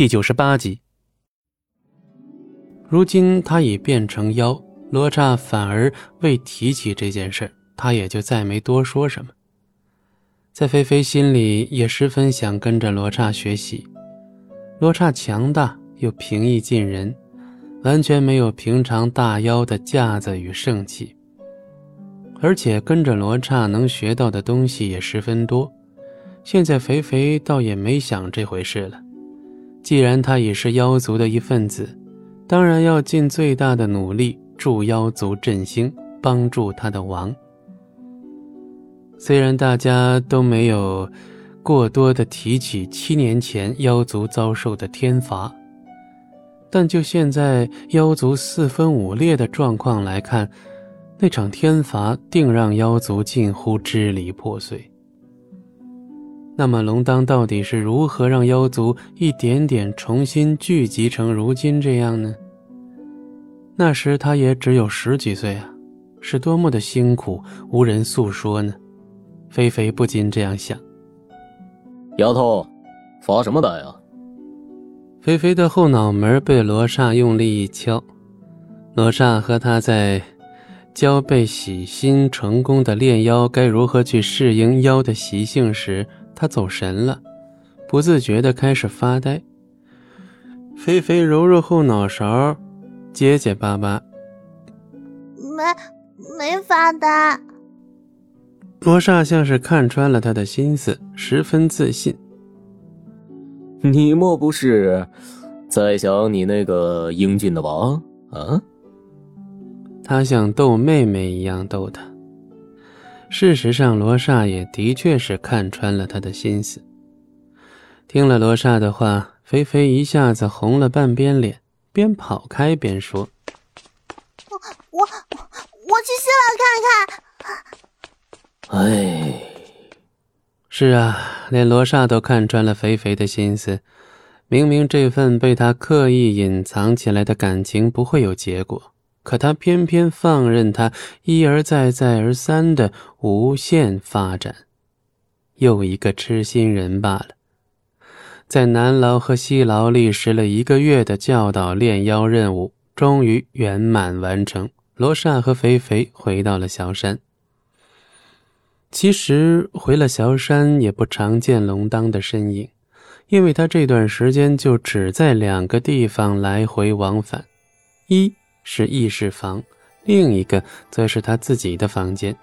第九十八集。如今他已变成妖，罗刹反而未提起这件事，他也就再没多说什么。在菲菲心里也十分想跟着罗刹学习。罗刹强大又平易近人，完全没有平常大妖的架子与盛气。而且跟着罗刹能学到的东西也十分多。现在肥肥倒也没想这回事了。既然他已是妖族的一份子，当然要尽最大的努力助妖族振兴，帮助他的王。虽然大家都没有过多的提起七年前妖族遭受的天罚，但就现在妖族四分五裂的状况来看，那场天罚定让妖族近乎支离破碎。那么龙当到底是如何让妖族一点点重新聚集成如今这样呢？那时他也只有十几岁啊，是多么的辛苦，无人诉说呢？菲菲不禁这样想：“丫头，发什么呆啊？”菲菲的后脑门被罗刹用力一敲，罗刹和他在教被洗心成功的炼妖该如何去适应妖的习性时，他走神了，不自觉的开始发呆。菲菲揉揉后脑勺，结结巴巴：“没，没发呆。”罗刹像是看穿了他的心思，十分自信。你莫不是在想你那个英俊的王啊？他像逗妹妹一样逗他。事实上，罗刹也的确是看穿了他的心思。听了罗刹的话，肥肥一下子红了半边脸，边跑开边说：“我我我去洗碗看看。”哎，是啊，连罗刹都看穿了肥肥的心思。明明这份被他刻意隐藏起来的感情不会有结果，可他偏偏放任他一而再、再而三的无限发展。又一个痴心人罢了。在南牢和西牢历时了一个月的教导炼妖任务，终于圆满完成。罗刹和肥肥回到了萧山。其实回了萧山也不常见龙当的身影，因为他这段时间就只在两个地方来回往返，一是议事房，另一个则是他自己的房间。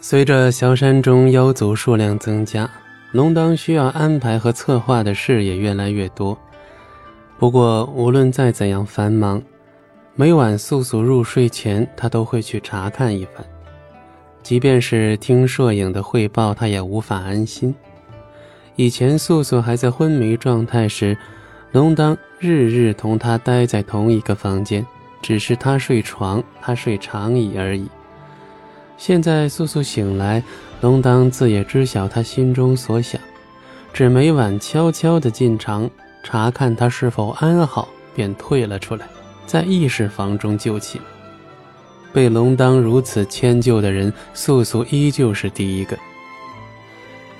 随着萧山中妖族数量增加，龙当需要安排和策划的事也越来越多。不过无论再怎样繁忙，每晚素素入睡前，他都会去查看一番。即便是听摄影的汇报，他也无法安心。以前素素还在昏迷状态时，龙当日日同他待在同一个房间，只是他睡床，他睡长椅而已。现在素素醒来，龙当自也知晓他心中所想，只每晚悄悄地进床查看他是否安好，便退了出来，在议事房中就寝。被龙当如此迁就的人，素素依旧是第一个。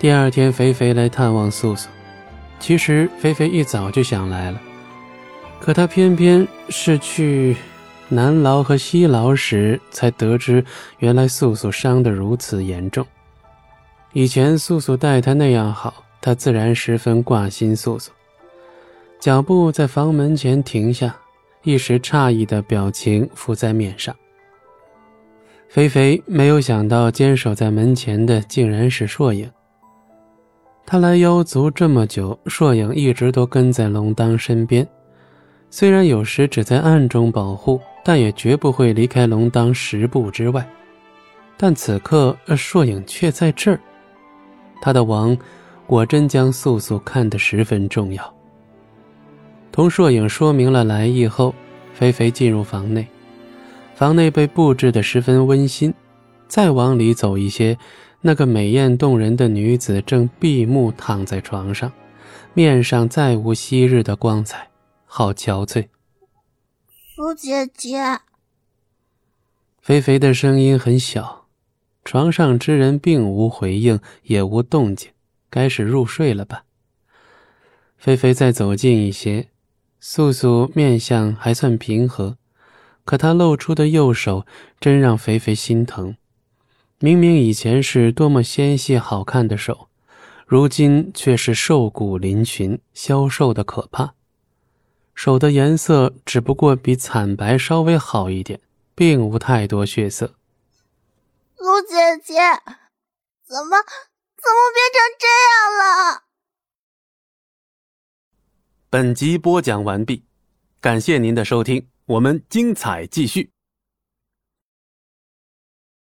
第二天，肥肥来探望素素。其实肥肥一早就想来了，可他偏偏是去南牢和西牢时才得知，原来素素伤得如此严重。以前素素待他那样好，他自然十分挂心素素。脚步在房门前停下，一时诧异的表情浮在面上。肥肥没有想到，坚守在门前的竟然是硕影。他来妖族这么久，硕影一直都跟在龙当身边，虽然有时只在暗中保护，但也绝不会离开龙当十步之外。但此刻，硕影却在这儿，他的王果真将素素看得十分重要。同硕影说明了来意后，肥肥进入房内。房内被布置得十分温馨，再往里走一些，那个美艳动人的女子正闭目躺在床上，面上再无昔日的光彩，好憔悴。苏姐姐，肥肥的声音很小，床上之人并无回应，也无动静，该是入睡了吧？菲菲再走近一些，素素面相还算平和，可她露出的右手真让肥肥心疼。明明以前是多么纤细好看的手，如今却是瘦骨嶙峋、消瘦的可怕。手的颜色只不过比惨白稍微好一点，并无太多血色。陆姐姐，怎么怎么变成这样了？本集播讲完毕，感谢您的收听，我们精彩继续。